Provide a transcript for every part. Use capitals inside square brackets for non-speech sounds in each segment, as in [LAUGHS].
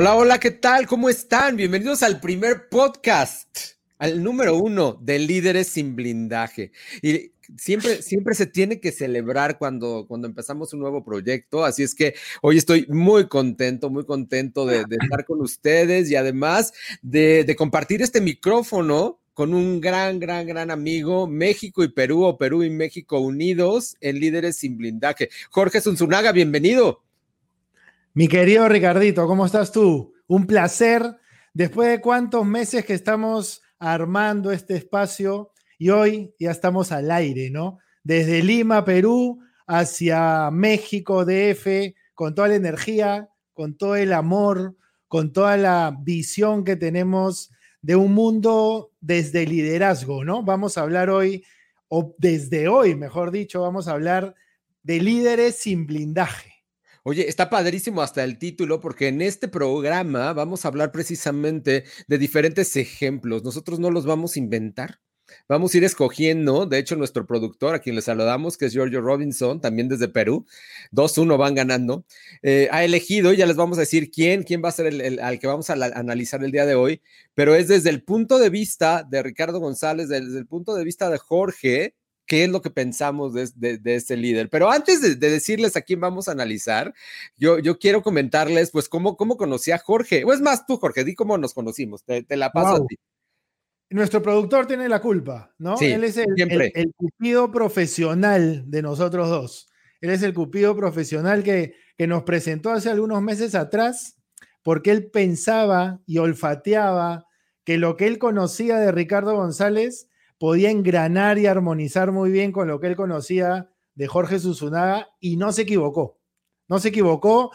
Hola, hola, ¿qué tal? ¿Cómo están? Bienvenidos al primer podcast, al número uno de Líderes sin Blindaje. Y siempre, siempre se tiene que celebrar cuando, cuando empezamos un nuevo proyecto. Así es que hoy estoy muy contento, muy contento de, estar con ustedes y además de, compartir este micrófono con un gran, gran, gran amigo, México y Perú, o Perú y México unidos en Líderes sin Blindaje. Jorge Zunzunaga, bienvenido. Mi querido Ricardito, ¿cómo estás tú? Un placer. Después de cuántos meses que estamos armando este espacio y hoy ya estamos al aire, ¿no? Desde Lima, Perú, hacia México, DF, con toda la energía, con todo el amor, con toda la visión que tenemos de un mundo desde liderazgo, ¿no? Vamos a hablar hoy, o desde hoy, mejor dicho, vamos a hablar de líderes sin blindaje. Oye, está padrísimo hasta el título porque en este programa vamos a hablar precisamente de diferentes ejemplos. Nosotros no los vamos a inventar. Vamos a ir escogiendo, de hecho, nuestro productor, a quien le saludamos, que es Giorgio Robinson, también desde Perú, 2-1 van ganando, eh, ha elegido, ya les vamos a decir quién, quién va a ser el, al que vamos a analizar el día de hoy, pero es desde el punto de vista de Ricardo González, desde el punto de vista de Jorge, qué es lo que pensamos de, de, este líder. Pero antes de, decirles a quién vamos a analizar, yo, yo quiero comentarles, pues, cómo, cómo conocí a Jorge. O es más, tú, Jorge, di cómo nos conocimos. Te, la paso a ti. Nuestro productor tiene la culpa, ¿no? Él es el, el, cupido profesional de nosotros dos. Él es el cupido profesional que, que nos presentó hace algunos meses atrás porque él pensaba y olfateaba que lo que él conocía de Ricardo González podía engranar y armonizar muy bien con lo que él conocía de Jorge Susunaga y no se equivocó. No se equivocó.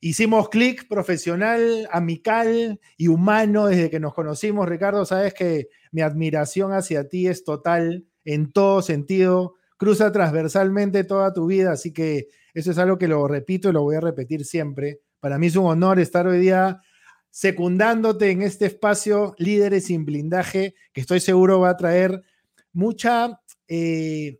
Hicimos clic profesional, amical y humano desde que nos conocimos. Ricardo, sabes que mi admiración hacia ti es total en todo sentido. Cruza transversalmente toda tu vida, así que eso es algo que lo repito y lo voy a repetir siempre. Para mí es un honor estar hoy día secundándote en este espacio Líderes sin Blindaje, que estoy seguro va a traer mucha, eh,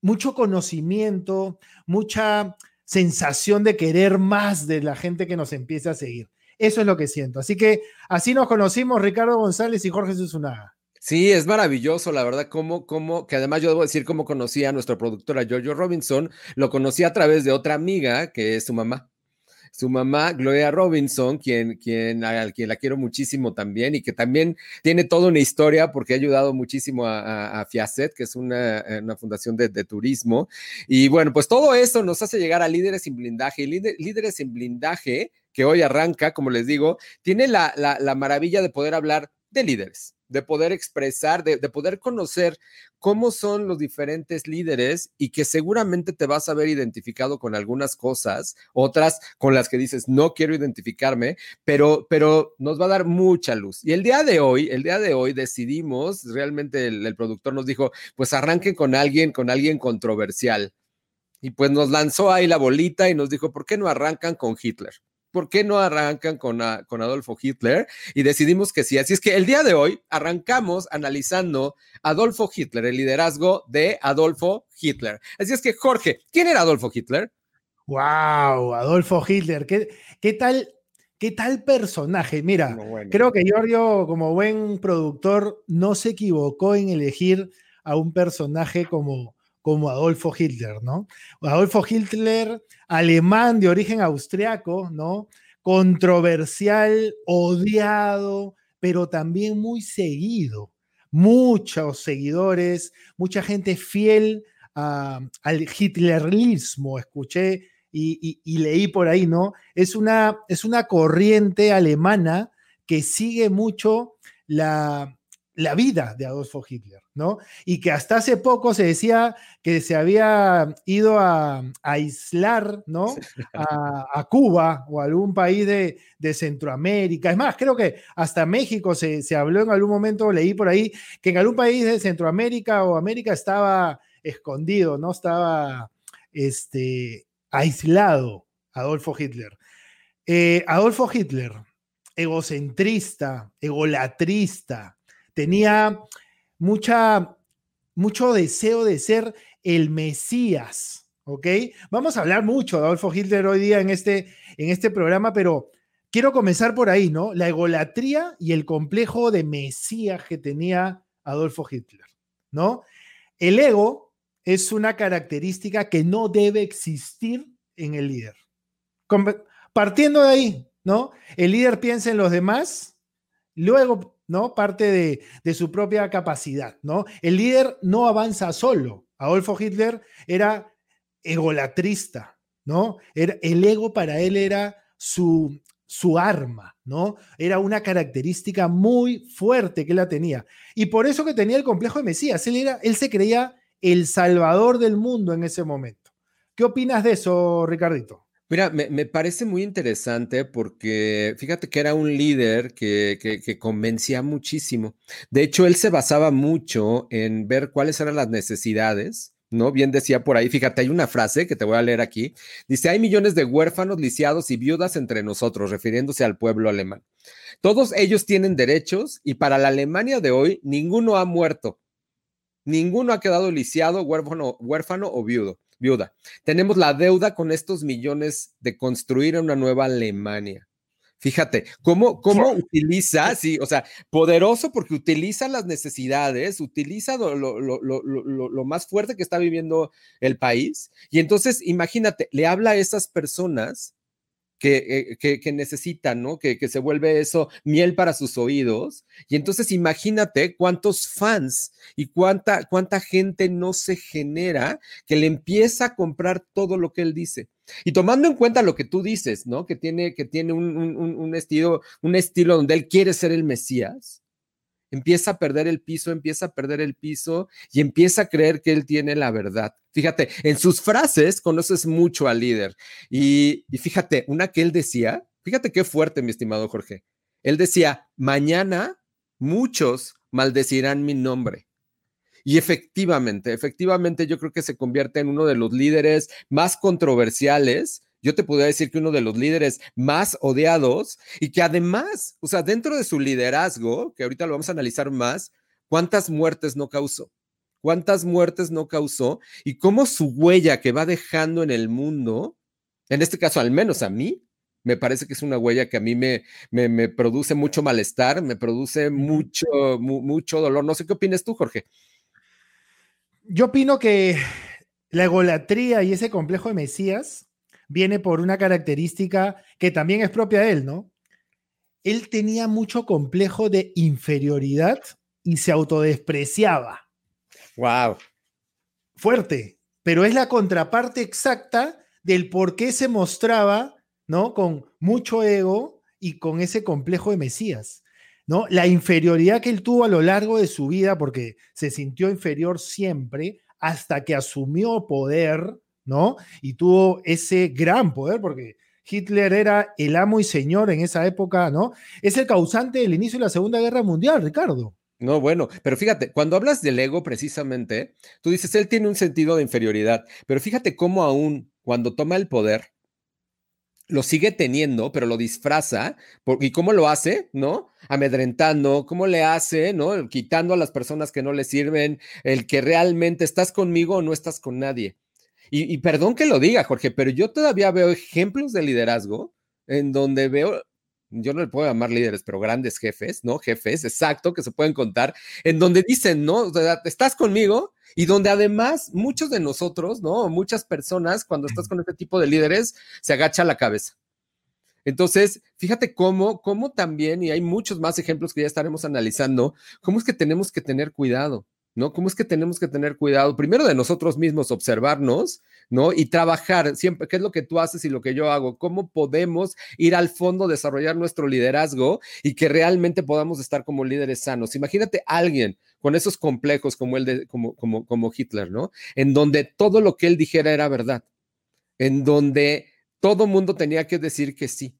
mucho conocimiento, mucha sensación de querer más de la gente que nos empieza a seguir. Eso es lo que siento. Así que así nos conocimos Ricardo González y Jorge Susunaga. Sí, es maravilloso, la verdad, como, como, que además yo debo decir cómo conocí a nuestra productora Giorgio Robinson, lo conocí a través de otra amiga que es su mamá su mamá, Gloria Robinson, quien, quien, a quien la quiero muchísimo también y que también tiene toda una historia porque ha ayudado muchísimo a, Fiacet, que es una, una fundación de, turismo. Y bueno, pues todo eso nos hace llegar a Líderes sin Blindaje. Y Líderes sin Blindaje, que hoy arranca, como les digo, tiene la, la maravilla de poder hablar de líderes de poder expresar, de, poder conocer cómo son los diferentes líderes y que seguramente te vas a ver identificado con algunas cosas, otras con las que dices, no quiero identificarme, pero, pero nos va a dar mucha luz. Y el día de hoy, el día de hoy decidimos, realmente el, el productor nos dijo, pues arranquen con alguien, con alguien controversial. Y pues nos lanzó ahí la bolita y nos dijo, ¿por qué no arrancan con Hitler? ¿Por qué no arrancan con, con Adolfo Hitler? Y decidimos que sí. Así es que el día de hoy arrancamos analizando Adolfo Hitler, el liderazgo de Adolfo Hitler. Así es que, Jorge, ¿quién era Adolfo Hitler? ¡Wow! Adolfo Hitler. ¿Qué, qué tal? ¿Qué tal personaje? Mira, creo que Giorgio, como buen productor, no se equivocó en elegir a un personaje como, como Adolfo Hitler, ¿no? Adolfo Hitler, alemán de origen austriaco, ¿no? Controversial, odiado, pero también muy seguido. Muchos seguidores, mucha gente fiel al hitlerismo, escuché y, leí por ahí, ¿no? Es una, es una corriente alemana que sigue mucho la, la vida de Adolfo Hitler, ¿no? Y que hasta hace poco se decía que se había ido a, aislar, ¿no? [LAUGHS] A, Cuba o algún país de, Centroamérica. Es más, creo que hasta México se, habló en algún momento, leí por ahí, que en algún país de Centroamérica o América estaba escondido, ¿no? Estaba este, aislado Adolfo Hitler. Eh, Adolfo Hitler, egocentrista, egolatrista, tenía mucha, mucho deseo de ser el Mesías, ¿ok? Vamos a hablar mucho de Adolfo Hitler hoy día en este, en este programa, pero quiero comenzar por ahí, ¿no? La egolatría y el complejo de Mesías que tenía Adolfo Hitler, ¿no? El ego es una característica que no debe existir en el líder. Partiendo de ahí, ¿no? El líder piensa en los demás, luego, ¿no? Parte de, de su propia capacidad, ¿no? El líder no avanza solo. Adolfo Hitler era egolatrista, ¿no? Era, el ego para él era su, su arma, ¿no? Era una característica muy fuerte que la tenía. Y por eso que tenía el complejo de Mesías. Él, era, él se creía el salvador del mundo en ese momento. ¿Qué opinas de eso, Ricardito? Mira, me, parece muy interesante porque fíjate que era un líder que, que, convencía muchísimo. De hecho, él se basaba mucho en ver cuáles eran las necesidades, ¿no? Bien decía por ahí, fíjate, hay una frase que te voy a leer aquí. Dice, hay millones de huérfanos, lisiados y viudas entre nosotros, refiriéndose al pueblo alemán. Todos ellos tienen derechos y para la Alemania de hoy, ninguno ha muerto. Ninguno ha quedado lisiado, huérfano, huérfano o viudo viuda. Tenemos la deuda con estos millones de construir una nueva Alemania. Fíjate, cómo, cómo utiliza, sí, o sea, poderoso porque utiliza las necesidades, utiliza lo, lo, más fuerte que está viviendo el país. Y entonces, imagínate, le habla a esas personas eh, que, que, necesitan, ¿no? Que, que, se vuelve eso miel para sus oídos. Y entonces imagínate cuántos fans y cuánta, cuánta gente no se genera que le empieza a comprar todo lo que él dice. Y tomando en cuenta lo que tú dices, ¿no? Que tiene, que tiene un, un estilo, un estilo donde él quiere ser el Mesías empieza a perder el piso, empieza a perder el piso y empieza a creer que él tiene la verdad. Fíjate, en sus frases conoces mucho al líder. Y, fíjate, una que él decía, fíjate qué fuerte, mi estimado Jorge. Él decía, mañana muchos maldecirán mi nombre. Y efectivamente, efectivamente yo creo que se convierte en uno de los líderes más controversiales yo te podría decir que uno de los líderes más odiados y que además, o sea, dentro de su liderazgo, que ahorita lo vamos a analizar más, cuántas muertes no causó, cuántas muertes no causó y cómo su huella que va dejando en el mundo, en este caso al menos a mí, me parece que es una huella que a mí me, me, produce mucho malestar, me produce mucho, mucho dolor. No sé qué opinas tú, Jorge. Yo opino que la egolatría y ese complejo de Mesías viene por una característica que también es propia de él, ¿no? Él tenía mucho complejo de inferioridad y se autodespreciaba. Wow. Fuerte, pero es la contraparte exacta del por qué se mostraba, ¿no? Con mucho ego y con ese complejo de Mesías, ¿no? La inferioridad que él tuvo a lo largo de su vida, porque se sintió inferior siempre, hasta que asumió poder, ¿no? Y tuvo ese gran poder porque Hitler era el amo y señor en esa época, ¿no? Es el causante del inicio de la Segunda Guerra Mundial, Ricardo. No, bueno, pero fíjate, cuando hablas del ego precisamente, tú dices, él tiene un sentido de inferioridad, pero fíjate cómo aún cuando toma el poder, lo sigue teniendo, pero lo disfraza. ¿Y cómo lo hace? ¿No? Amedrentando, ¿cómo le hace? ¿No? Quitando a las personas que no le sirven, el que realmente estás conmigo o no estás con nadie. Y, perdón que lo diga, Jorge, pero yo todavía veo ejemplos de liderazgo en donde veo, yo no le puedo llamar líderes, pero grandes jefes, ¿no? Jefes, exacto, que se pueden contar, en donde dicen, ¿no? estás conmigo y donde además muchos de nosotros, ¿no? Muchas personas, cuando estás con este tipo de líderes, se agacha la cabeza. Entonces, fíjate cómo, cómo también, y hay muchos más ejemplos que ya estaremos analizando, cómo es que tenemos que tener cuidado. ¿No? ¿Cómo es que tenemos que tener cuidado? Primero de nosotros mismos, observarnos, ¿no? Y trabajar siempre, ¿qué es lo que tú haces y lo que yo hago? ¿Cómo podemos ir al fondo, desarrollar nuestro liderazgo y que realmente podamos estar como líderes sanos? Imagínate alguien con esos complejos como el de, como, como, como Hitler, ¿no? En donde todo lo que él dijera era verdad, en donde todo mundo tenía que decir que sí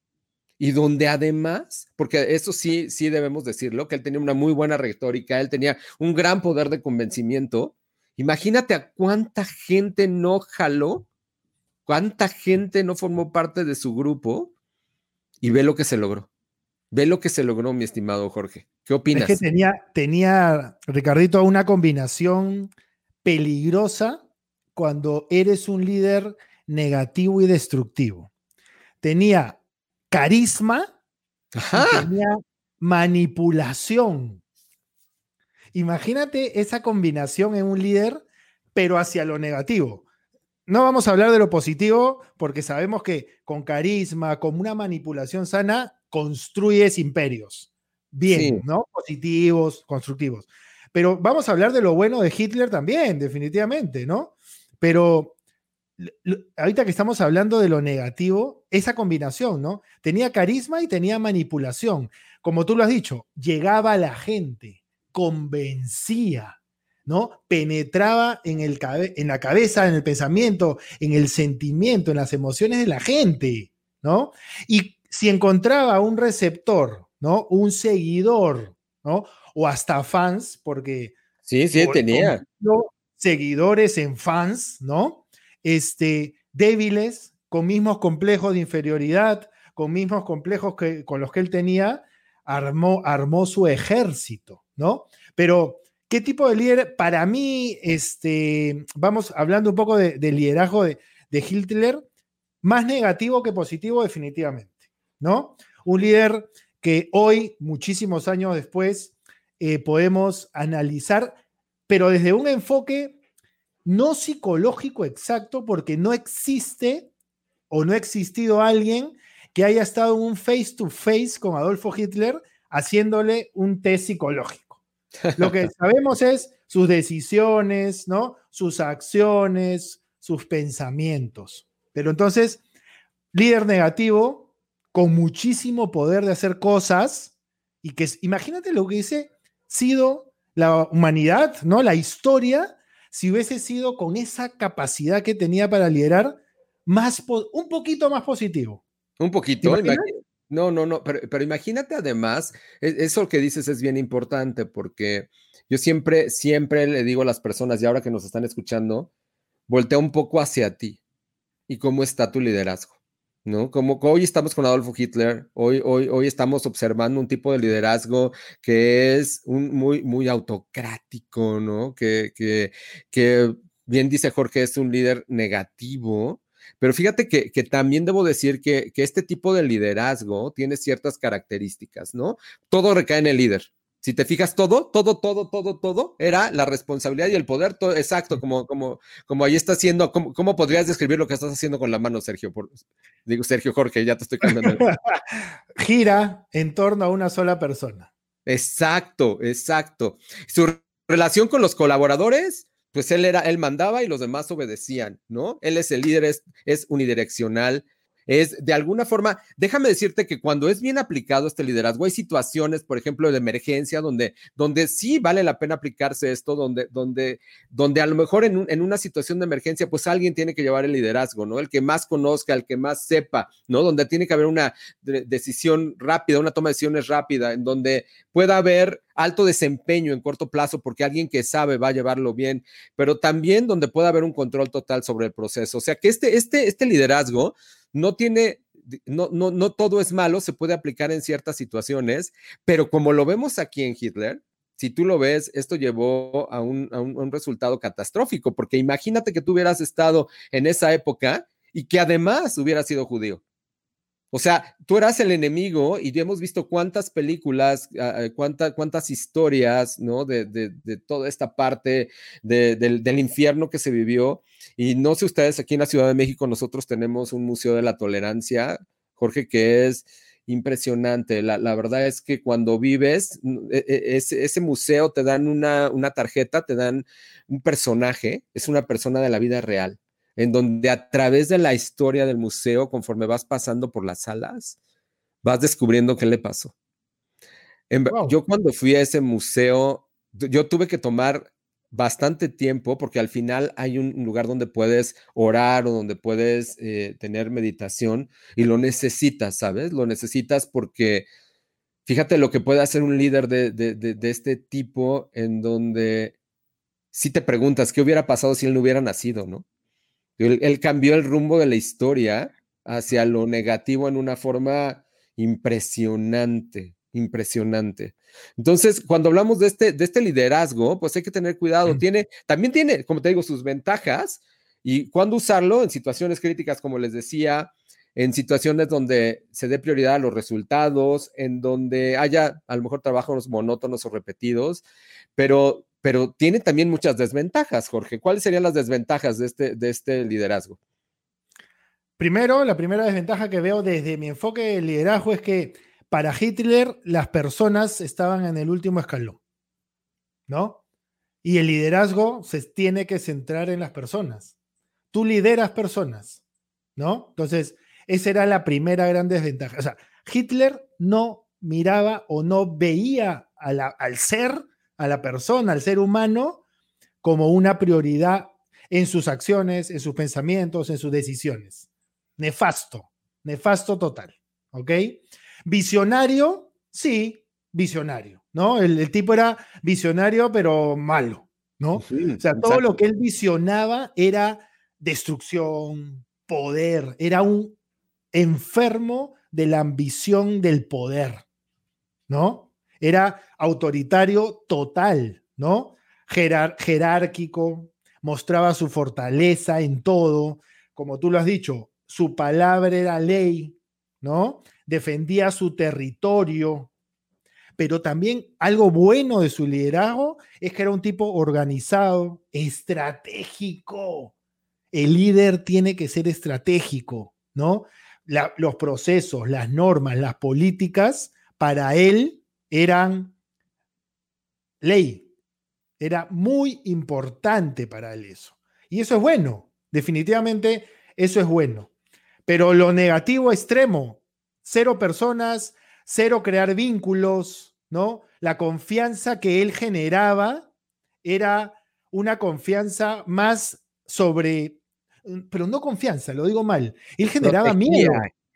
y donde además, porque eso sí, sí debemos decirlo, que él tenía una muy buena retórica, él tenía un gran poder de convencimiento. Imagínate a cuánta gente no jaló, cuánta gente no formó parte de su grupo y ve lo que se logró. Ve lo que se logró, mi estimado Jorge. ¿Qué opinas? Es que tenía, tenía, Ricardito, una combinación peligrosa cuando eres un líder negativo y destructivo. Tenía carisma tenía manipulación. Imagínate esa combinación en un líder, pero hacia lo negativo. No vamos a hablar de lo positivo porque sabemos que con carisma, con una manipulación sana, construyes imperios. Bien, ¿no? Positivos, constructivos. Pero vamos a hablar de lo bueno de Hitler también, definitivamente, ¿no? Pero ahorita que estamos hablando de lo negativo, esa combinación, ¿no? Tenía carisma y tenía manipulación. Como tú lo has dicho, llegaba a la gente, convencía, ¿no? Penetraba en, el en la cabeza, en el pensamiento, en el sentimiento, en las emociones de la gente, ¿no? Y si encontraba un receptor, ¿no? Un seguidor, ¿no? O hasta fans, porque... Sí, sí, tenía. Seguidores en fans, ¿no? Este, débiles, con mismos complejos de inferioridad, con mismos complejos que, con los que él tenía, armó, armó su ejército, ¿no? Pero, ¿qué tipo de líder? Para mí, este, vamos hablando un poco de, liderazgo de, Hitler, más negativo que positivo definitivamente, ¿no? Un líder que hoy, muchísimos años después, eh, podemos analizar, pero desde un enfoque no psicológico exacto, porque no existe o no ha existido alguien que haya estado en un face to face con Adolfo Hitler haciéndole un test psicológico. Lo que [LAUGHS] sabemos es sus decisiones, ¿no? Sus acciones, sus pensamientos. Pero entonces, líder negativo con muchísimo poder de hacer cosas y que imagínate lo que hubiese sido la humanidad, ¿no? La historia si hubiese sido con esa capacidad que tenía para liderar más un poquito más positivo. Un poquito. No, no, no, pero, imagínate además, e, eso que dices es bien importante porque yo siempre, siempre le digo a las personas, y ahora que nos están escuchando, voltea un poco hacia ti y cómo está tu liderazgo, ¿no? Como hoy estamos con Adolfo Hitler, hoy, hoy, hoy estamos observando un tipo de liderazgo que es un, muy, muy autocrático, ¿no? Que, que, que bien dice Jorge, es un líder negativo, pero fíjate que, también debo decir que, este tipo de liderazgo tiene ciertas características, ¿no? Todo recae en el líder. Si te fijas, todo, todo, todo, todo, todo era la responsabilidad y el poder, todo, exacto, como, como, como ahí está haciendo, ¿cómo, podrías describir lo que estás haciendo con la mano, Sergio? digo, Sergio Jorge, ya te estoy cambiando. [LAUGHS] Gira en torno a una sola persona. Exacto, exacto. Su relación con los colaboradores, pues él era, él mandaba y los demás obedecían, ¿no? Él es el líder, es, es unidireccional, es de alguna forma, déjame decirte que cuando es bien aplicado este liderazgo, hay situaciones, por ejemplo, de emergencia, donde, donde sí vale la pena aplicarse esto, donde, donde, donde a lo mejor en, en, una situación de emergencia, pues alguien tiene que llevar el liderazgo, ¿no? El que más conozca, el que más sepa, ¿no? Donde tiene que haber una decisión rápida, una toma de decisiones rápida, en donde pueda haber alto desempeño en corto plazo porque alguien que sabe va a llevarlo bien, pero también donde pueda haber un control total sobre el proceso. O sea que este, este, este liderazgo no tiene, no, no, no todo es malo, se puede aplicar en ciertas situaciones, pero como lo vemos aquí en Hitler, si tú lo ves, esto llevó a un, a un, resultado catastrófico, porque imagínate que tú hubieras estado en esa época y que además hubieras sido judío. O sea, tú eras el enemigo y hemos visto cuántas películas, ah, ah, cuántas historias, ¿no? De, toda esta parte del, infierno que se vivió. Y no sé ustedes, aquí en la Ciudad de México nosotros tenemos un Museo de la Tolerancia, Jorge, que es impresionante. La, verdad es que cuando vives, e, e, ese, ese museo te dan una, una tarjeta, te dan un personaje, es una persona de la vida real en donde a través de la historia del museo, conforme vas pasando por las salas, vas descubriendo qué le pasó. Yo cuando fui a ese museo, yo tuve que tomar bastante tiempo porque al final hay un lugar donde puedes orar o donde puedes eh, tener meditación y lo necesitas, ¿sabes? Lo necesitas porque fíjate lo que puede hacer un líder de, de este tipo en donde si te preguntas qué hubiera pasado si él no hubiera nacido, ¿no? Él, cambió el rumbo de la historia hacia lo negativo en una forma impresionante, impresionante. Entonces, cuando hablamos de este, de este liderazgo, pues hay que tener cuidado. Tiene, también tiene, como te digo, sus ventajas y cuándo usarlo en situaciones críticas, como les decía, en situaciones donde se dé prioridad a los resultados, en donde haya a lo mejor trabajos monótonos o repetidos, pero, pero tiene también muchas desventajas, Jorge. ¿Cuáles serían las desventajas de este, de este liderazgo? Primero, la primera desventaja que veo desde mi enfoque de liderazgo es que para Hitler las personas estaban en el último escalón, ¿no? Y el liderazgo se tiene que centrar en las personas. Tú lideras personas, ¿no? Entonces, esa era la primera gran desventaja. O sea, Hitler no miraba o no veía al ser, a la persona, al ser humano, como una prioridad en sus acciones, en sus pensamientos, en sus decisiones. Nefasto, nefasto total. ¿Ok? Visionario, sí, visionario, ¿no? El, tipo era visionario, pero malo, ¿no? o sea, todo lo que él visionaba era destrucción, poder, era un enfermo de la ambición del poder, ¿no? Era autoritario total, ¿no? jerárquico, mostraba su fortaleza en todo, como tú lo has dicho, su palabra era ley, ¿no? Defendía su territorio, pero también algo bueno de su liderazgo es que era un tipo organizado, estratégico. El líder tiene que ser estratégico, ¿no? los procesos, las normas, las políticas, para él eran ley. Era muy importante para él eso. Y eso es bueno, definitivamente eso es bueno. Pero lo negativo extremo, cero personas, cero crear vínculos, ¿no? La confianza que él generaba era una confianza más sobre pero no confianza, lo digo mal. Él generaba miedo.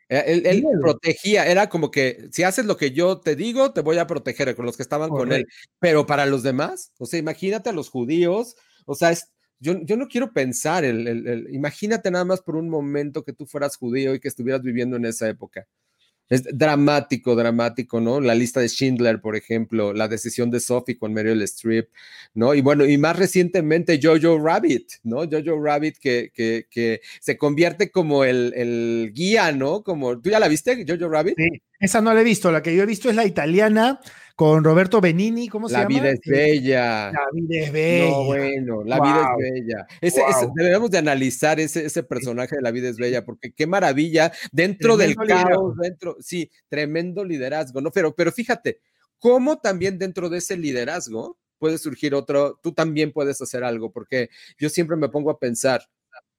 Eh, él, protegía, era como que si haces lo que yo te digo, te voy a proteger con los que estaban con él. Pero para los demás, o sea, imagínate a los judíos, o sea, yo, yo, no quiero pensar, el, imagínate nada más por un momento que tú fueras judío y que estuvieras viviendo en esa época. Es dramático, dramático, ¿no? La lista de Schindler, por ejemplo, la decisión de Sophie con Meryl Streep, ¿no? Y bueno, y más recientemente Jojo Rabbit, ¿no? Jojo Rabbit que, que, que se convierte como el, el, guía, ¿no? Como, ¿tú ya la viste, Jojo Rabbit? Sí, esa no la he visto, la que yo he visto es la italiana con Roberto Benini, ¿cómo se llama? La vida es bella. La vida es bella. No, bueno, la vida es bella. Ese, debemos de analizar ese, ese, personaje de la vida es bella, porque qué maravilla, dentro del caos, dentro, sí, tremendo liderazgo, ¿no? Pero, pero fíjate, cómo también dentro de ese liderazgo puede surgir otro, tú también puedes hacer algo, porque yo siempre me pongo a pensar,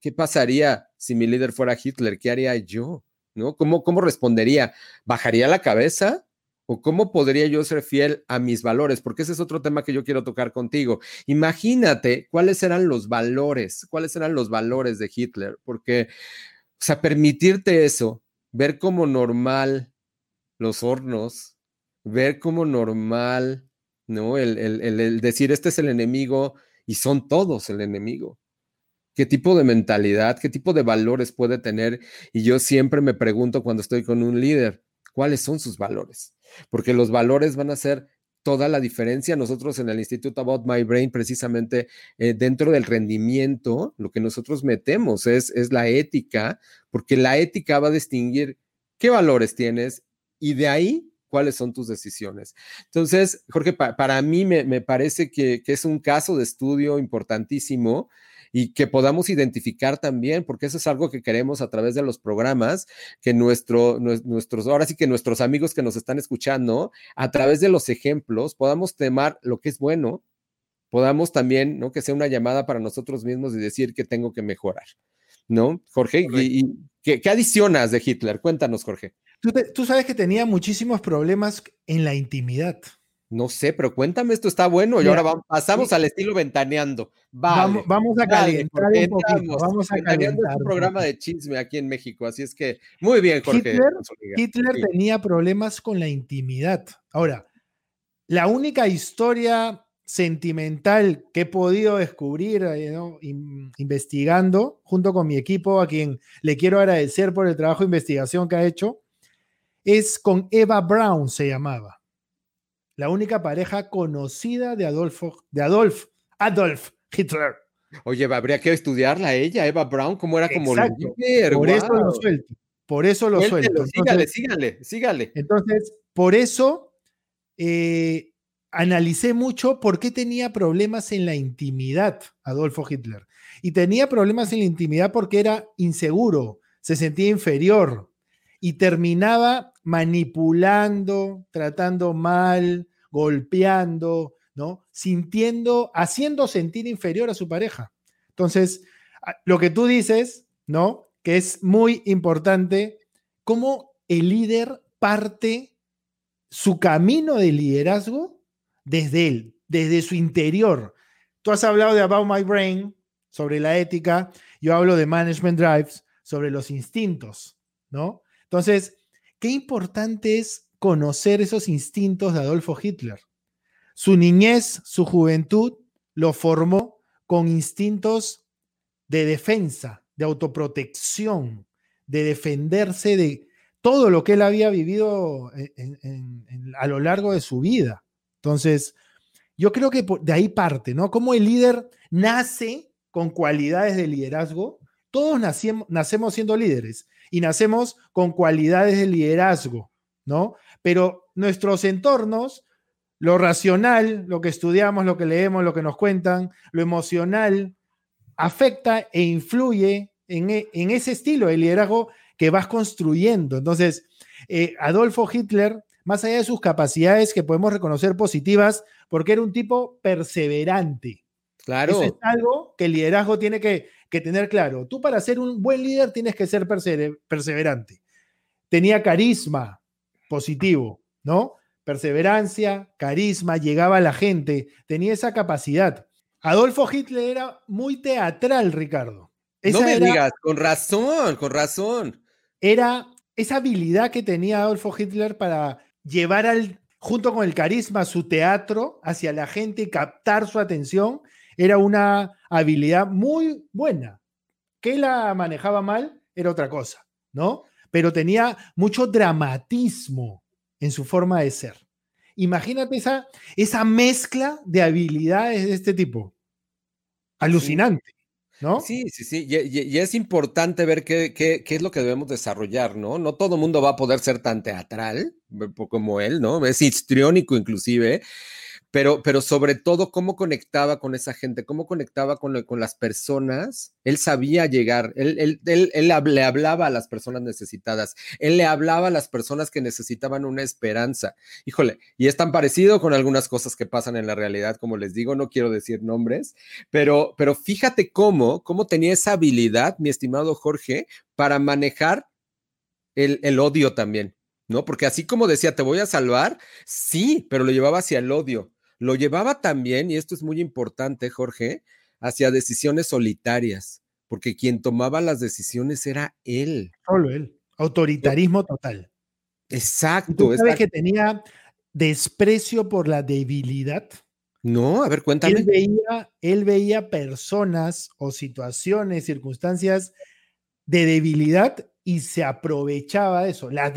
¿qué pasaría si mi líder fuera Hitler? ¿Qué haría yo? ¿No? ¿Cómo, cómo respondería? ¿Bajaría la cabeza? O cómo podría yo ser fiel a mis valores, porque ese es otro tema que yo quiero tocar contigo. Imagínate cuáles eran los valores, cuáles eran los valores de Hitler, porque, o sea, permitirte eso, ver como normal los hornos, ver como normal, ¿no? El, el decir, este es el enemigo y son todos el enemigo qué tipo de mentalidad, qué tipo de valores puede tener. Y yo siempre me pregunto cuando estoy con un líder, ¿cuáles son sus valores? Porque los valores van a ser toda la diferencia. Nosotros en el Instituto About My Brain, precisamente eh, dentro del rendimiento, lo que nosotros metemos es, es la ética, porque la ética va a distinguir qué valores tienes y de ahí cuáles son tus decisiones. Entonces, Jorge, para mí me, me parece que, que, es un caso de estudio importantísimo y que podamos identificar también, porque eso es algo que queremos a través de los programas, que nuestro, nuestros, ahora sí que nuestros amigos que nos están escuchando, a través de los ejemplos, podamos temar lo que es bueno, podamos también, ¿no? Que sea una llamada para nosotros mismos y decir que tengo que mejorar, ¿no? Jorge, ¿y, qué, adicionas de Hitler? Cuéntanos, Jorge. tú sabes que tenía muchísimos problemas en la intimidad. No sé, pero cuéntame, esto está bueno. Y ahora vamos, pasamos al estilo ventaneando. vamos, a calentar un poquito, Vamos a calentar. Es un programa de chisme aquí en México, así es que muy bien, Jorge. Hitler, tenía problemas con la intimidad. Ahora, la única historia sentimental que he podido descubrir eh, investigando junto con mi equipo, a quien le quiero agradecer por el trabajo de investigación que ha hecho, es con Eva Brown, se llamaba la única pareja conocida de Adolfo, de Adolf, Adolf Hitler. Oye, habría que estudiarla ella, Eva Brown, cómo era como líder. Por eso lo suelto. por eso lo suelto. sígale, sígale, sígale. Entonces, por eso eh, analicé mucho por qué tenía problemas en la intimidad Adolfo Hitler. Y tenía problemas en la intimidad porque era inseguro, se sentía inferior y terminaba manipulando, tratando mal, golpeando, ¿no? Sintiendo, haciendo sentir inferior a su pareja. Entonces, lo que tú dices, ¿no? Que es muy importante, cómo el líder parte su camino de liderazgo desde él, desde su interior. Tú has hablado de About My Brain, sobre la ética, yo hablo de Management Drives, sobre los instintos, ¿no? Entonces, qué importante es conocer esos instintos de Adolfo Hitler. Su niñez, su juventud, lo formó con instintos de defensa, de autoprotección, de defenderse de todo lo que él había vivido a lo largo de su vida. Entonces, yo creo que de ahí parte, ¿no? Como el líder nace con cualidades de liderazgo. Todos nacemos siendo líderes y nacemos con cualidades de liderazgo, ¿no? Pero nuestros entornos, lo racional, lo que estudiamos, lo que leemos, lo que nos cuentan, lo emocional, afecta e influye en, e, ese estilo de liderazgo que vas construyendo. Entonces, eh, Adolfo Hitler más allá de sus capacidades que podemos reconocer positivas, porque era un tipo perseverante. Claro. Eso es algo que el liderazgo tiene que, tener claro. Tú para ser un buen líder tienes que ser perseverante. Tenía carisma positivo, ¿no? Perseverancia, carisma, llegaba a la gente, tenía esa capacidad. Adolfo Hitler era muy teatral, Ricardo. no me digas, con razón, con razón. Era esa habilidad que tenía Adolfo Hitler para llevar al, junto con el carisma su teatro hacia la gente y captar su atención, era una habilidad muy buena. Que la manejaba mal era otra cosa, ¿no? Pero tenía mucho dramatismo en su forma de ser. Imagínate esa, esa mezcla de habilidades de este tipo. Alucinante. ¿No? Sí, sí, sí. Y, es importante ver qué, qué, qué, es lo que debemos desarrollar, ¿no? No todo el mundo va a poder ser tan teatral como él, ¿no? Es histriónico inclusive pero, pero sobre todo cómo conectaba con esa gente, cómo conectaba con, con las personas. Él sabía llegar, él, él, él, él, le hablaba a las personas necesitadas, él le hablaba a las personas que necesitaban una esperanza. Híjole, y es tan parecido con algunas cosas que pasan en la realidad, como les digo, no quiero decir nombres, pero, pero fíjate cómo, cómo tenía esa habilidad, mi estimado Jorge, para manejar el, el odio también. ¿no? Porque así como decía, te voy a salvar, sí, pero lo llevaba hacia el odio lo llevaba también, y esto es muy importante, Jorge, hacia decisiones solitarias, porque quien tomaba las decisiones era él. Solo él. Autoritarismo total. Exacto. ¿Tú sabes que tenía desprecio por la debilidad? No, a ver, cuéntame. Él veía, él veía personas o situaciones, circunstancias de debilidad y se aprovechaba de eso. Las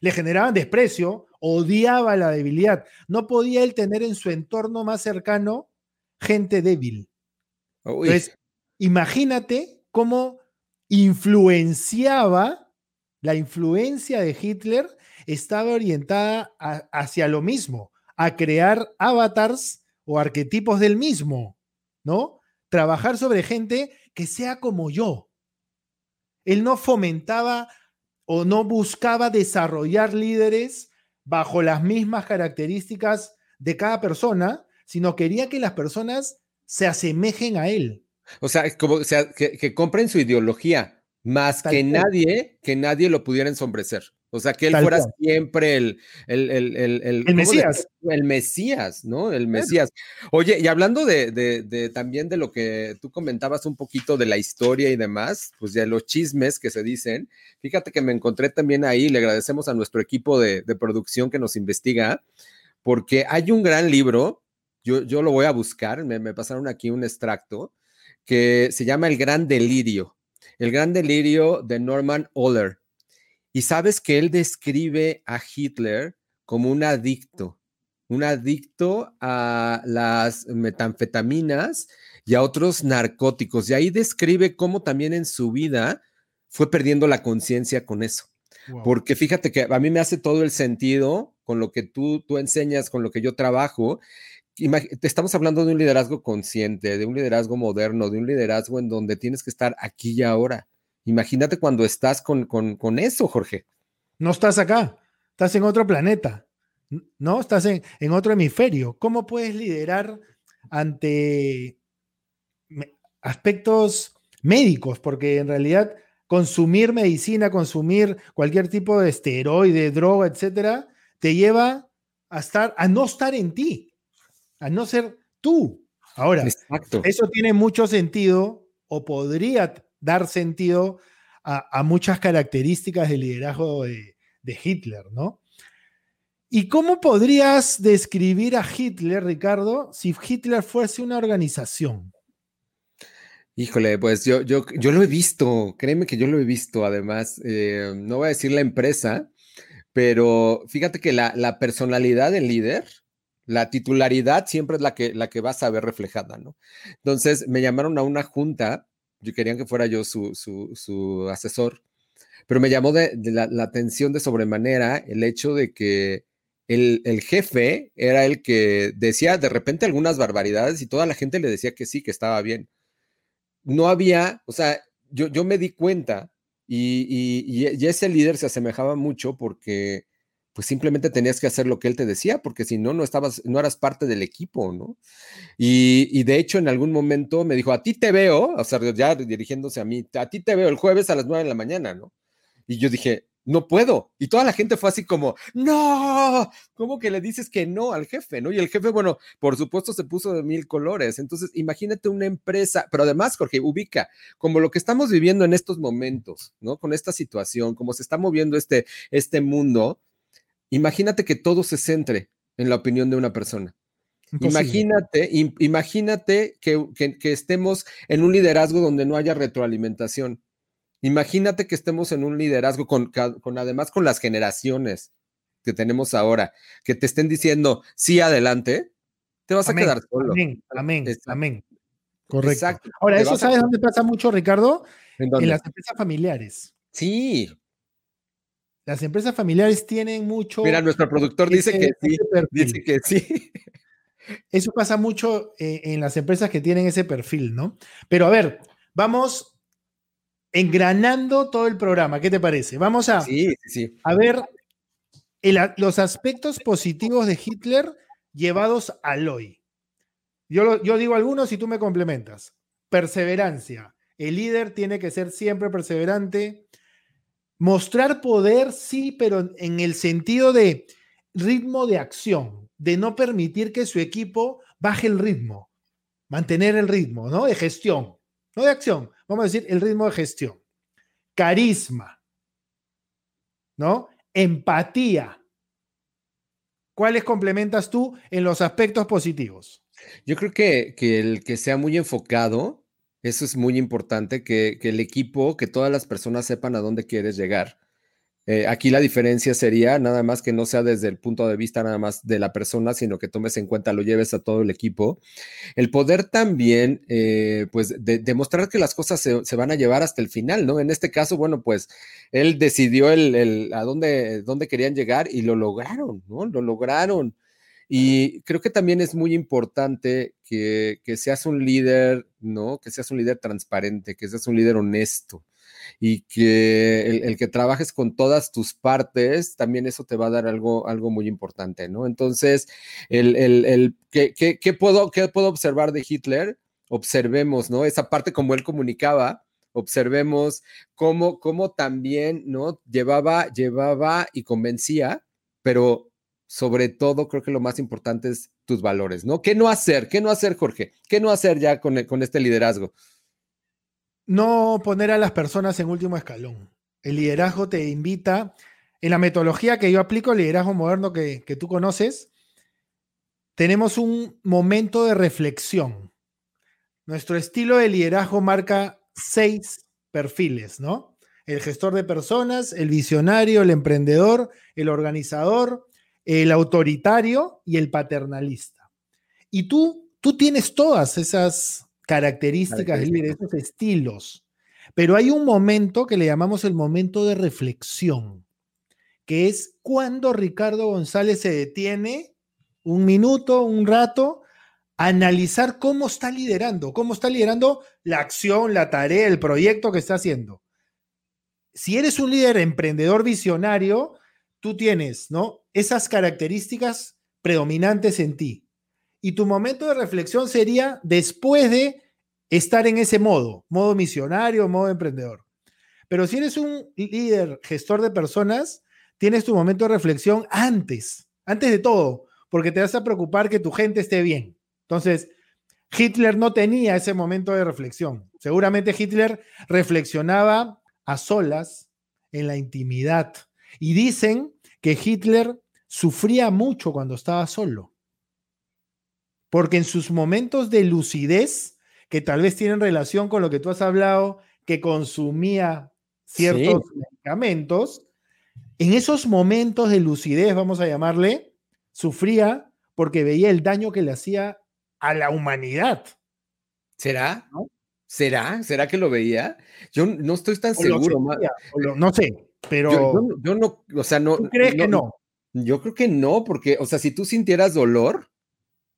le generaban desprecio odiaba la debilidad. No podía él tener en su entorno más cercano gente débil. Entonces, imagínate cómo influenciaba, la influencia de Hitler estaba orientada hacia lo mismo, a crear avatars o arquetipos del mismo, ¿no? Trabajar sobre gente que sea como yo. Él no fomentaba o no buscaba desarrollar líderes bajo las mismas características de cada persona, sino quería que las personas se asemejen a él. O sea, como, sea, que, compren su ideología, más que nadie, que nadie lo pudiera ensombrecer. O sea, que él fuera siempre el, el, el, el, Mesías. El Mesías, ¿no? El Mesías. Oye, y hablando de, de, también de lo que tú comentabas un poquito de la historia y demás, pues de los chismes que se dicen, fíjate que me encontré también ahí, le agradecemos a nuestro equipo de, producción que nos investiga, porque hay un gran libro, yo, yo lo voy a buscar, me, me pasaron aquí un extracto, que se llama El Gran Delirio. El Gran Delirio de Norman Oller y sabes que él describe a Hitler como un adicto, un adicto a las metanfetaminas y a otros narcóticos. Y ahí describe cómo también en su vida fue perdiendo la conciencia con eso. Porque fíjate que a mí me hace todo el sentido con lo que tú, tú enseñas, con lo que yo trabajo. Estamos hablando de un liderazgo consciente, de un liderazgo moderno, de un liderazgo en donde tienes que estar aquí y ahora. Imagínate cuando estás con, con, eso, Jorge. No estás acá, estás en otro planeta, ¿no? Estás en, en otro hemisferio. ¿Cómo puedes liderar ante aspectos médicos? Porque en realidad consumir medicina, consumir cualquier tipo de esteroide, droga, etcétera, te lleva a estar, a no estar en ti, a no ser tú. Ahora, eso tiene mucho sentido o podría dar sentido a, muchas características del liderazgo de, Hitler, ¿no? ¿Y cómo podrías describir a Hitler, Ricardo, si Hitler fuese una organización? Híjole, pues yo, yo, yo lo he visto, créeme que yo lo he visto, además, eh, no voy a decir la empresa, pero fíjate que la, personalidad del líder, la titularidad siempre es la que, la que vas a ver reflejada, ¿no? Entonces me llamaron a una junta, yo querían que fuera yo su, asesor, pero me llamó de, la, atención de sobremanera el hecho de que el, el, jefe era el que decía de repente algunas barbaridades y toda la gente le decía que sí, que estaba bien. No había, o sea, yo, yo me di cuenta y, ese líder se asemejaba mucho porque pues simplemente tenías que hacer lo que él te decía, porque si no, no estabas, no eras parte del equipo, ¿no? Y, y, de hecho, en algún momento me dijo, a ti te veo, o sea, ya dirigiéndose a mí, a ti te veo el jueves a las nueve de la mañana, ¿no? Y yo dije, no puedo. Y toda la gente fue así como, no, ¿cómo que le dices que no al jefe? ¿No? Y el jefe, bueno, por supuesto se puso de mil colores. Entonces, imagínate una empresa, pero además, Jorge, ubica como lo que estamos viviendo en estos momentos, ¿no? Con esta situación, como se está moviendo este, este mundo, imagínate que todo se centre en la opinión de una persona. Imagínate, imagínate que, que estemos en un liderazgo donde no haya retroalimentación Imagínate que estemos en un liderazgo con, además con las generaciones que tenemos ahora, que te estén diciendo sí adelante, te vas a quedar solo. Amén, amén, amén. Correcto. Ahora, ¿eso sabes dónde pasa mucho, Ricardo? ¿En, las empresas familiares. Sí. Las empresas familiares tienen mucho. Mira, nuestro productor dice que sí. Dice que sí. [LAUGHS] Eso pasa mucho eh, en las empresas que tienen ese perfil, ¿no? Pero a ver, vamos engranando todo el programa. ¿Qué te parece? Vamos a, a ver los aspectos positivos de Hitler llevados al hoy. Yo, yo digo algunos y tú me complementas. Perseverancia. El líder tiene que ser siempre perseverante. Mostrar poder, sí, pero en el sentido de ritmo de acción, de no permitir que su equipo baje el ritmo, mantener el ritmo, ¿no? De gestión, no de acción, vamos a decir, el ritmo de gestión, carisma, ¿no? Empatía. ¿Cuáles complementas tú en los aspectos positivos? Yo creo que, que el que sea muy enfocado, eso es muy importante, que, el equipo, que todas las personas sepan a dónde quieres llegar eh, aquí la diferencia sería nada más que no sea desde el punto de vista nada más de la persona, sino que tomes en cuenta, lo lleves a todo el equipo. El poder también, eh, pues, demostrar que las cosas se, van a llevar hasta el final, ¿no? En este caso, bueno, pues, él decidió el, a dónde, dónde querían llegar y lo lograron, ¿no? Lo lograron. Y creo que también es muy importante que, que seas un líder, ¿no? Que seas un líder transparente, que seas un líder honesto y que el, que trabajes con todas tus partes, también eso te va a dar algo, algo muy importante, ¿no? Entonces, el, el, ¿qué, puedo, ¿qué puedo observar de Hitler? Observemos, ¿no? Esa parte como él comunicaba, observemos cómo, cómo también, ¿no? Llevaba, llevaba y convencía, pero sobre todo creo que lo más importante es tus valores, ¿no? ¿Qué no hacer? ¿Qué no hacer, Jorge? ¿Qué no hacer ya con, con este liderazgo? no poner a las personas en último escalón. El liderazgo te invita, en la metodología que yo aplico, el liderazgo moderno que, tú conoces, tenemos un momento de reflexión. Nuestro estilo de liderazgo marca seis perfiles, ¿no? El gestor de personas, el visionario, el emprendedor, el organizador, el autoritario y el paternalista. Y tú, tú tienes todas esas características, esos estilos. Pero hay un momento que le llamamos el momento de reflexión, que es cuando Ricardo González se detiene un minuto, un rato, a analizar cómo está liderando, cómo está liderando la acción, la tarea, el proyecto que está haciendo. Si eres un líder emprendedor visionario, tú tienes, ¿no? Esas características predominantes en ti. Y tu momento de reflexión sería después de estar en ese modo, modo misionario, modo emprendedor. Pero si eres un líder, gestor de personas, tienes tu momento de reflexión antes, antes de todo, porque te vas a preocupar que tu gente esté bien. Entonces, Hitler no tenía ese momento de reflexión. Seguramente Hitler reflexionaba a solas, en la intimidad. Y dicen que Hitler sufría mucho cuando estaba solo. Porque en sus momentos de lucidez, que tal vez tienen relación con lo que tú has hablado, que consumía ciertos medicamentos, en esos momentos de lucidez, vamos a llamarle, sufría porque veía el daño que le hacía a la humanidad. ¿Será? ¿Será? ¿Será que lo veía? Yo no estoy tan seguro. no sé, pero. Yo, no, o sea, no. ¿Tú crees que no? Yo creo que no, porque, o sea, si tú sintieras dolor,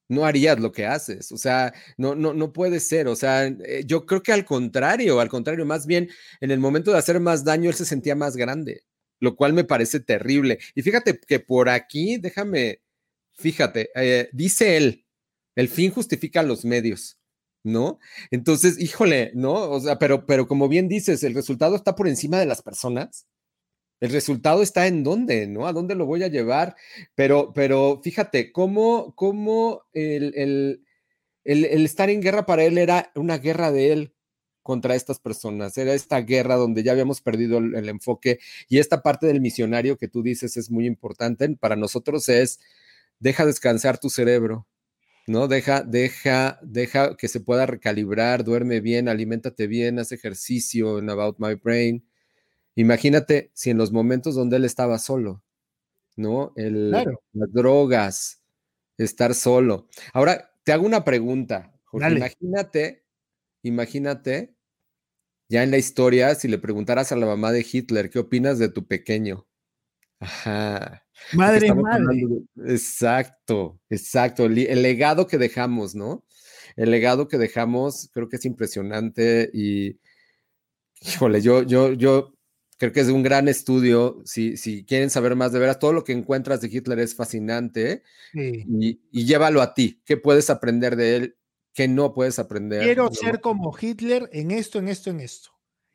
no harías lo que haces. O sea, no, no, no puede ser. O sea, eh, yo creo que al contrario, al contrario, más bien en el momento de hacer más daño, él se sentía más grande, lo cual me parece terrible. Y fíjate que por aquí, déjame, fíjate, eh, dice él, el fin justifica los medios. ¿No? Entonces, híjole, ¿no? O sea, pero, pero como bien dices, el resultado está por encima de las personas el resultado está en dónde, ¿no? ¿A dónde lo voy a llevar? Pero, pero fíjate, cómo, cómo el, el, el, estar en guerra para él era una guerra de él contra estas personas. Era esta guerra donde ya habíamos perdido el, enfoque y esta parte del misionario que tú dices es muy importante. Para nosotros es, deja descansar tu cerebro, ¿no? Deja, deja, deja que se pueda recalibrar, duerme bien, aliméntate bien, haz ejercicio en About My Brain Imagínate si en los momentos donde él estaba solo, ¿no? El, Las drogas, estar solo. Ahora, te hago una pregunta, Imagínate, imagínate, ya en la historia, si le preguntaras a la mamá de Hitler, ¿qué opinas de tu pequeño? Ajá. Madre, madre. exacto, exacto. El, el, legado que dejamos, ¿no? El legado que dejamos, creo que es impresionante y, híjole, yo, yo, yo Creo que es un gran estudio. Si, si quieren saber más de veras, todo lo que encuentras de Hitler es fascinante y, llévalo a ti. ¿Qué puedes aprender de él? ¿Qué no puedes aprender? Quiero ser como Hitler en esto, en esto, en esto.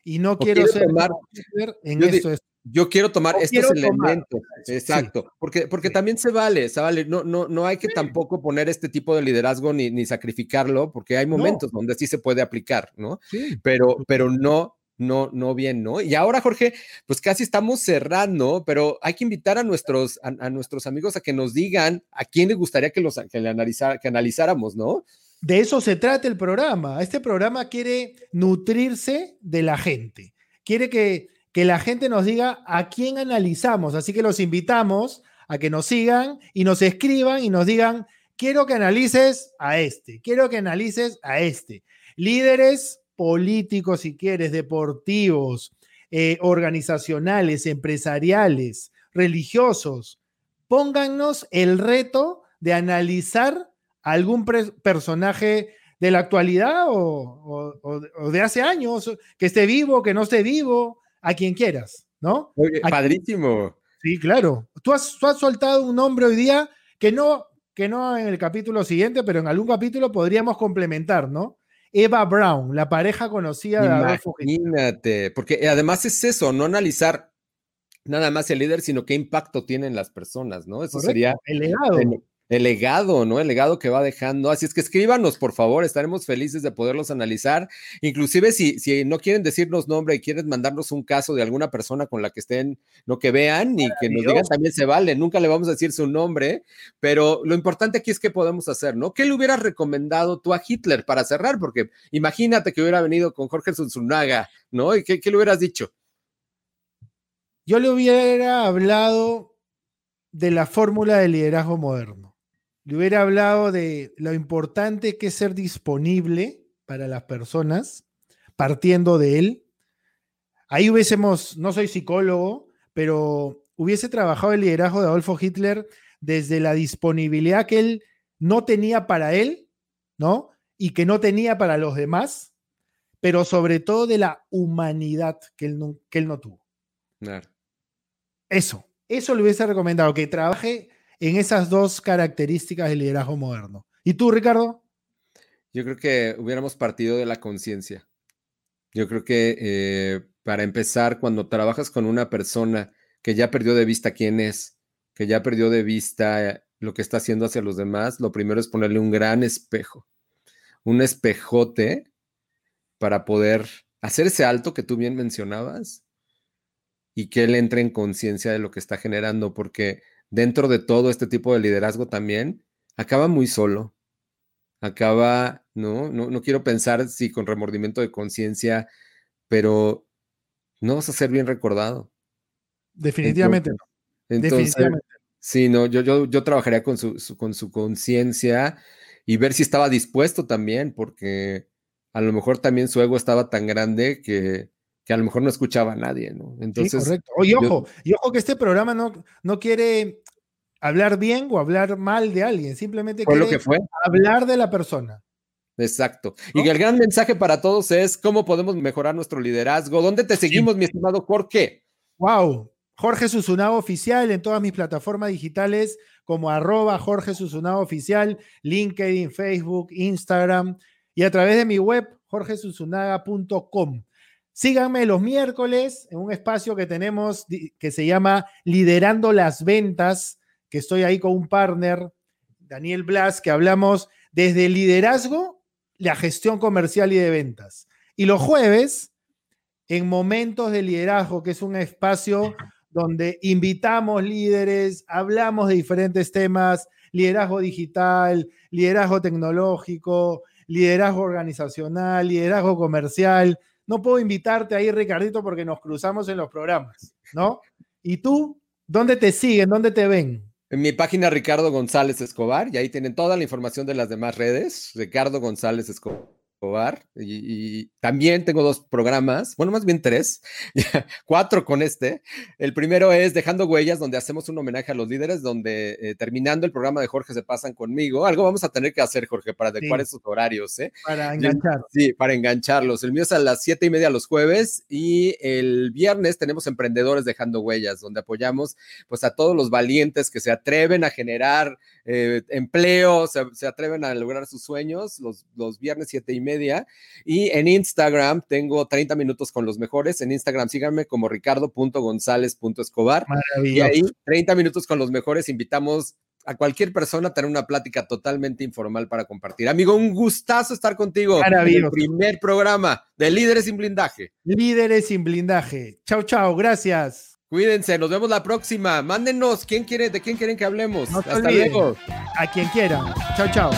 Y no quiero, ser como Hitler en esto, esto. Yo quiero tomar estos elementos, exacto, porque, porque también se vale, se vale, no, no, no hay que tampoco poner este tipo de liderazgo ni, ni sacrificarlo, porque hay momentos donde sí se puede aplicar, ¿no? Pero, pero no no, no bien, ¿no? Y ahora, Jorge, pues casi estamos cerrando, pero hay que invitar a nuestros, a, nuestros amigos a que nos digan a quién les gustaría que, los, que, le que analizáramos, ¿no? De eso se trata el programa. Este programa quiere nutrirse de la gente. Quiere que, que la gente nos diga a quién analizamos. Así que los invitamos a que nos sigan y nos escriban y nos digan, quiero que analices a este, quiero que analices a este. Líderes políticos, si quieres, deportivos, eh, organizacionales, empresariales, religiosos, póngannos el reto de analizar algún personaje de la actualidad o, de hace años, que esté vivo, que no esté vivo, a quien quieras, ¿no? padrísimo. Sí, claro. Tú has, tú has, soltado un nombre hoy día que no, que no en el capítulo siguiente, pero en algún capítulo podríamos complementar, ¿no? Eva Brown, la pareja conocida de Adolfo Imagínate, porque además es eso, no analizar nada más el líder, sino qué impacto tienen las personas, ¿no? Eso sería el legado. El, legado, ¿no? El legado que va dejando. Así es que escríbanos, por favor, estaremos felices de poderlos analizar. Inclusive si, si no quieren decirnos nombre y quieren mandarnos un caso de alguna persona con la que estén, no que vean y que nos digan también se vale. Nunca le vamos a decir su nombre, pero lo importante aquí es qué podemos hacer, ¿no? ¿Qué le hubieras recomendado tú a Hitler para cerrar? Porque imagínate que hubiera venido con Jorge Zunzunaga, ¿no? ¿Y qué, qué le hubieras dicho? Yo le hubiera hablado de la fórmula de liderazgo moderno. Le hubiera hablado de lo importante que es ser disponible para las personas, partiendo de él, ahí hubiésemos, no soy psicólogo, pero hubiese trabajado el liderazgo de Adolfo Hitler desde la disponibilidad que él no tenía para él, ¿no? Y que no tenía para los demás, pero sobre todo de la humanidad que él no, que él no tuvo. Eso, eso le hubiese recomendado, que trabaje en esas dos características del liderazgo moderno. ¿Y tú, Ricardo? Yo creo que hubiéramos partido de la conciencia. Yo creo que eh, para empezar, cuando trabajas con una persona que ya perdió de vista quién es, que ya perdió de vista lo que está haciendo hacia los demás, lo primero es ponerle un gran espejo, un espejote para poder hacer ese alto que tú bien mencionabas y que él entre en conciencia de lo que está generando, porque dentro de todo este tipo de liderazgo también acaba muy solo, acaba, no, no, no quiero pensar si con remordimiento de conciencia, pero no vas a ser bien recordado. Definitivamente no. Definitivamente. Sí, no, yo, yo, yo trabajaría con su, con su conciencia y ver si estaba dispuesto también, porque a lo mejor también su ego estaba tan grande que, que a lo mejor no escuchaba a nadie, ¿no? Entonces. Sí, correcto. Oye, ojo, y ojo que este programa no, no quiere hablar bien o hablar mal de alguien, simplemente quiere lo que fue? hablar de la persona. Exacto. Y el gran mensaje para todos es cómo podemos mejorar nuestro liderazgo. ¿Dónde te seguimos, mi estimado Jorge? Wow. Jorge Susunago Oficial en todas mis plataformas digitales como arroba Jorge Susunago Oficial, LinkedIn, Facebook, Instagram y a través de mi web jorgesusunaga.com. Síganme los miércoles en un espacio que tenemos que se llama Liderando las Ventas, que estoy ahí con un partner, Daniel Blas, que hablamos desde el liderazgo, la gestión comercial y de ventas. Y los jueves, en Momentos de Liderazgo, que es un espacio donde invitamos líderes, hablamos de diferentes temas, liderazgo digital, liderazgo tecnológico, liderazgo organizacional, liderazgo comercial. No puedo invitarte ahí, Ricardito, porque nos cruzamos en los programas, ¿no? ¿Y tú? ¿Dónde te siguen? ¿Dónde te ven? En mi página Ricardo González Escobar, y ahí tienen toda la información de las demás redes. Ricardo González Escobar y, también tengo dos programas, bueno, más bien tres, [LAUGHS] cuatro con este. El primero es Dejando Huellas, donde hacemos un homenaje a los líderes, donde eh, terminando el programa de Jorge se pasan conmigo. Algo vamos a tener que hacer, Jorge, para adecuar esos horarios, ¿eh? Para enganchar. Sí, para engancharlos. El mío es a las siete y media los jueves y el viernes tenemos Emprendedores Dejando Huellas, donde apoyamos pues a todos los valientes que se atreven a generar eh, empleo, se, atreven a lograr sus sueños, los, los viernes siete y media. Y en Instagram tengo 30 minutos con los mejores. En Instagram síganme como ricardo.gonzález.escobar. Y ahí 30 minutos con los mejores. Invitamos a cualquier persona a tener una plática totalmente informal para compartir. Amigo, un gustazo estar contigo en el primer programa de Líderes sin Blindaje. Líderes sin Blindaje. Chao, chao, gracias. Cuídense, nos vemos la próxima. Mándenos quién quiere, de quién quieren que hablemos. Hasta luego. A quien quiera. Chao, chao.